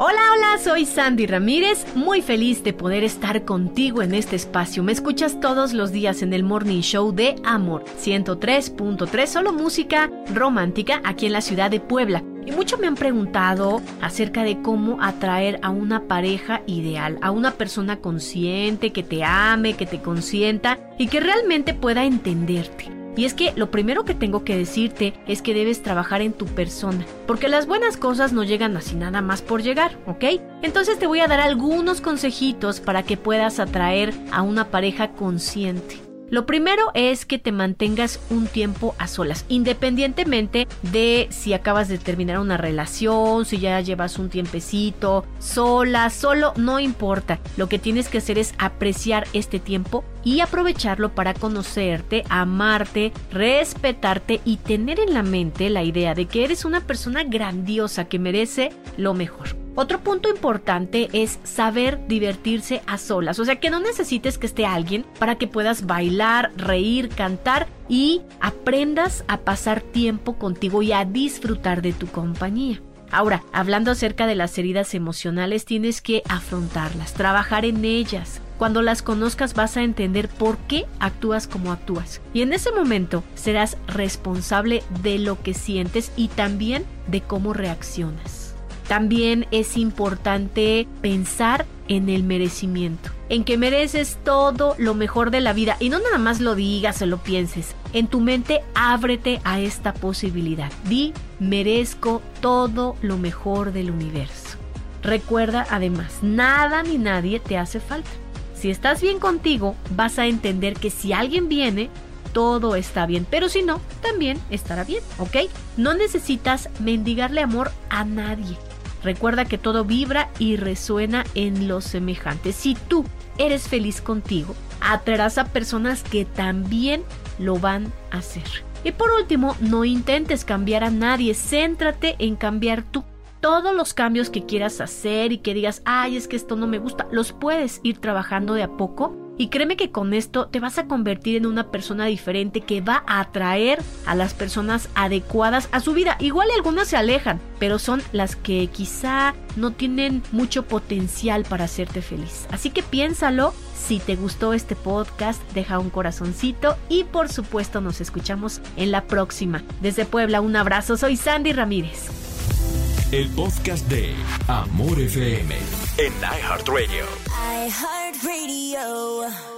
Hola, hola, soy Sandy Ramírez, muy feliz de poder estar contigo en este espacio. Me escuchas todos los días en el Morning Show de Amor 103.3, solo música romántica aquí en la ciudad de Puebla. Y mucho me han preguntado acerca de cómo atraer a una pareja ideal, a una persona consciente, que te ame, que te consienta y que realmente pueda entenderte. Y es que lo primero que tengo que decirte es que debes trabajar en tu persona, porque las buenas cosas no llegan así nada más por llegar, ¿ok? Entonces te voy a dar algunos consejitos para que puedas atraer a una pareja consciente. Lo primero es que te mantengas un tiempo a solas, independientemente de si acabas de terminar una relación, si ya llevas un tiempecito, sola, solo, no importa. Lo que tienes que hacer es apreciar este tiempo y aprovecharlo para conocerte, amarte, respetarte y tener en la mente la idea de que eres una persona grandiosa que merece lo mejor. Otro punto importante es saber divertirse a solas, o sea que no necesites que esté alguien para que puedas bailar, reír, cantar y aprendas a pasar tiempo contigo y a disfrutar de tu compañía. Ahora, hablando acerca de las heridas emocionales, tienes que afrontarlas, trabajar en ellas. Cuando las conozcas vas a entender por qué actúas como actúas. Y en ese momento serás responsable de lo que sientes y también de cómo reaccionas. También es importante pensar en el merecimiento, en que mereces todo lo mejor de la vida y no nada más lo digas o lo pienses. En tu mente ábrete a esta posibilidad. Di, merezco todo lo mejor del universo. Recuerda además, nada ni nadie te hace falta. Si estás bien contigo, vas a entender que si alguien viene, todo está bien, pero si no, también estará bien, ¿ok? No necesitas mendigarle amor a nadie. Recuerda que todo vibra y resuena en los semejantes. Si tú eres feliz contigo, atraerás a personas que también lo van a hacer. Y por último, no intentes cambiar a nadie, céntrate en cambiar tú. Todos los cambios que quieras hacer y que digas, ay, es que esto no me gusta, los puedes ir trabajando de a poco y créeme que con esto te vas a convertir en una persona diferente que va a atraer a las personas adecuadas a su vida. Igual algunas se alejan, pero son las que quizá no tienen mucho potencial para hacerte feliz. Así que piénsalo. Si te gustó este podcast, deja un corazoncito y por supuesto nos escuchamos en la próxima. Desde Puebla, un abrazo. Soy Sandy Ramírez. El podcast de Amor FM en iHeartRadio. iHeartRadio.